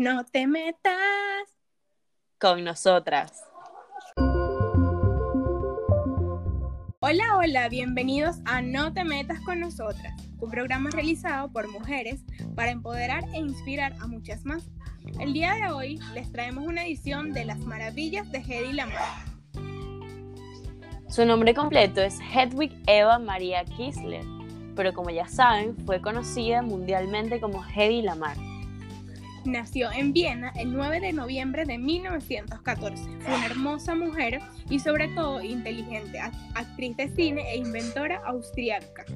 No te metas con nosotras. Hola, hola, bienvenidos a No te metas con nosotras, un programa realizado por mujeres para empoderar e inspirar a muchas más. El día de hoy les traemos una edición de Las Maravillas de Hedy Lamar. Su nombre completo es Hedwig Eva María Kisler, pero como ya saben, fue conocida mundialmente como Hedy Lamar. Nació en Viena el 9 de noviembre de 1914. Fue una hermosa mujer y sobre todo inteligente, actriz de cine e inventora austriaca.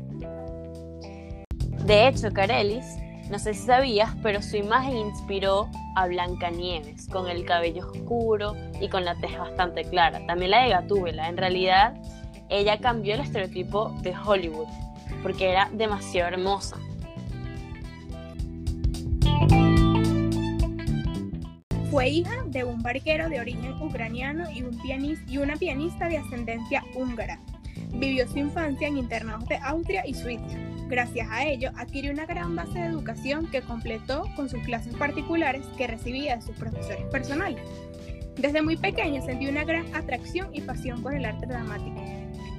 De hecho, Carelis, no sé si sabías, pero su imagen inspiró a Blancanieves, con el cabello oscuro y con la tez bastante clara. También la de Gatúbela. En realidad, ella cambió el estereotipo de Hollywood, porque era demasiado hermosa. Fue hija de un barquero de origen ucraniano y, un pianista, y una pianista de ascendencia húngara. Vivió su infancia en internados de Austria y Suiza. Gracias a ello, adquirió una gran base de educación que completó con sus clases particulares que recibía de sus profesores personales. Desde muy pequeña sentía una gran atracción y pasión por el arte dramático.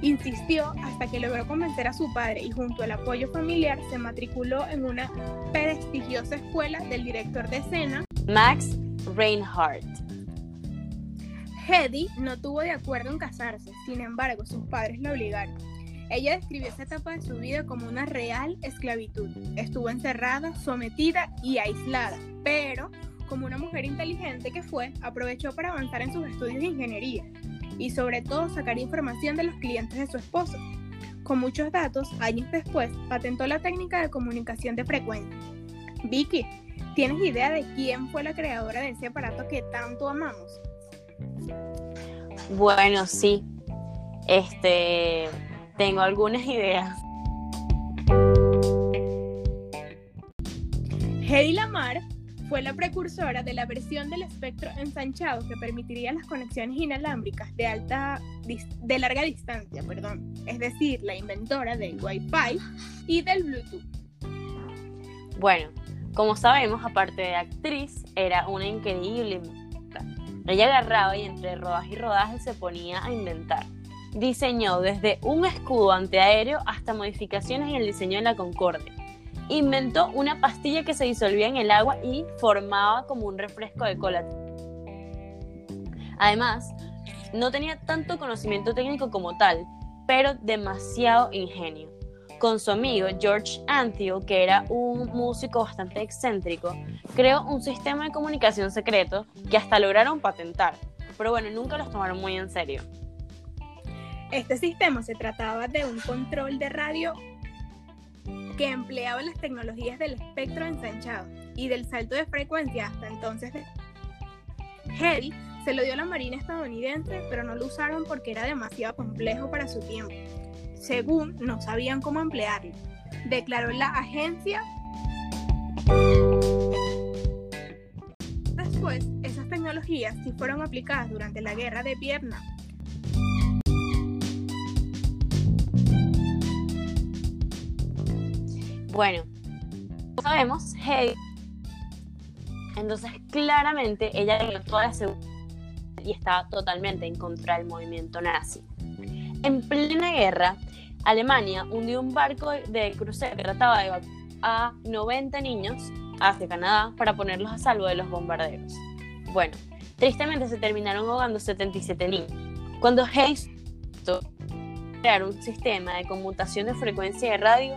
Insistió hasta que logró convencer a su padre y junto al apoyo familiar se matriculó en una prestigiosa escuela del director de escena Max Reinhardt. Hedy no tuvo de acuerdo en casarse, sin embargo sus padres la obligaron. Ella describió esa etapa de su vida como una real esclavitud. Estuvo encerrada, sometida y aislada, pero como una mujer inteligente que fue, aprovechó para avanzar en sus estudios de ingeniería y sobre todo sacar información de los clientes de su esposo. Con muchos datos, años después, patentó la técnica de comunicación de frecuencia. Vicky, ¿Tienes idea de quién fue la creadora de ese aparato que tanto amamos? Bueno, sí. Este, tengo algunas ideas. Hedy Lamar fue la precursora de la versión del espectro ensanchado que permitiría las conexiones inalámbricas de alta de larga distancia, perdón, es decir, la inventora del Wi-Fi y del Bluetooth. Bueno, como sabemos, aparte de actriz, era una increíble ella agarraba y entre rodaje y rodaje se ponía a inventar. Diseñó desde un escudo antiaéreo hasta modificaciones en el diseño de la Concorde. Inventó una pastilla que se disolvía en el agua y formaba como un refresco de cola. Además, no tenía tanto conocimiento técnico como tal, pero demasiado ingenio con su amigo George Antheil, que era un músico bastante excéntrico, creó un sistema de comunicación secreto que hasta lograron patentar, pero bueno, nunca los tomaron muy en serio. Este sistema se trataba de un control de radio que empleaba las tecnologías del espectro ensanchado y del salto de frecuencia hasta entonces. Se lo dio a la Marina estadounidense, pero no lo usaron porque era demasiado complejo para su tiempo según no sabían cómo emplearlo, declaró la agencia. Después, esas tecnologías sí fueron aplicadas durante la guerra de Vietnam. Bueno, sabemos, hey, entonces claramente ella dio toda la seguridad y estaba totalmente en contra del movimiento nazi. En plena guerra, Alemania hundió un barco de crucero que trataba de a 90 niños hacia Canadá para ponerlos a salvo de los bombarderos. Bueno, tristemente se terminaron ahogando 77 niños. Cuando Hayes crear un sistema de conmutación de frecuencia de radio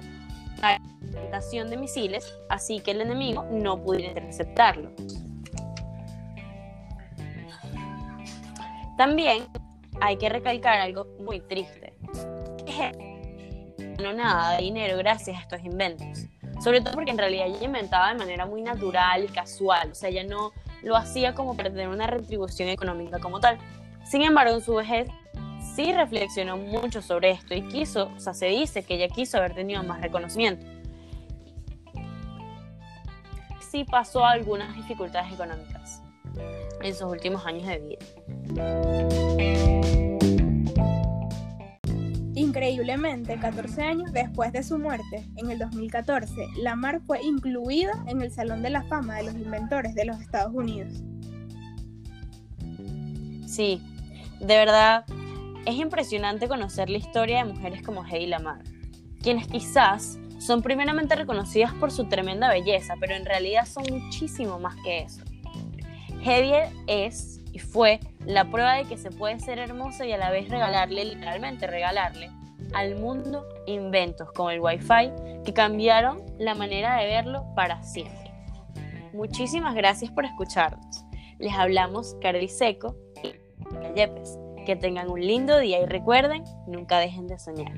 para la de misiles, así que el enemigo no pudiera interceptarlo. También hay que recalcar algo muy triste no nada de dinero gracias a estos inventos. Sobre todo porque en realidad ella inventaba de manera muy natural y casual, o sea, ella no lo hacía como para tener una retribución económica como tal. Sin embargo, en su vejez sí reflexionó mucho sobre esto y quiso, o sea, se dice que ella quiso haber tenido más reconocimiento. Sí pasó algunas dificultades económicas en sus últimos años de vida. Increíblemente, 14 años después de su muerte, en el 2014, Lamar fue incluida en el Salón de la Fama de los Inventores de los Estados Unidos. Sí, de verdad, es impresionante conocer la historia de mujeres como Hedy Lamar, quienes quizás son primeramente reconocidas por su tremenda belleza, pero en realidad son muchísimo más que eso. Hedy es y fue la prueba de que se puede ser hermosa y a la vez regalarle, literalmente regalarle, al mundo inventos como el Wi-Fi que cambiaron la manera de verlo para siempre. Muchísimas gracias por escucharnos. Les hablamos Carly Seco y Yepes. Que tengan un lindo día y recuerden, nunca dejen de soñar.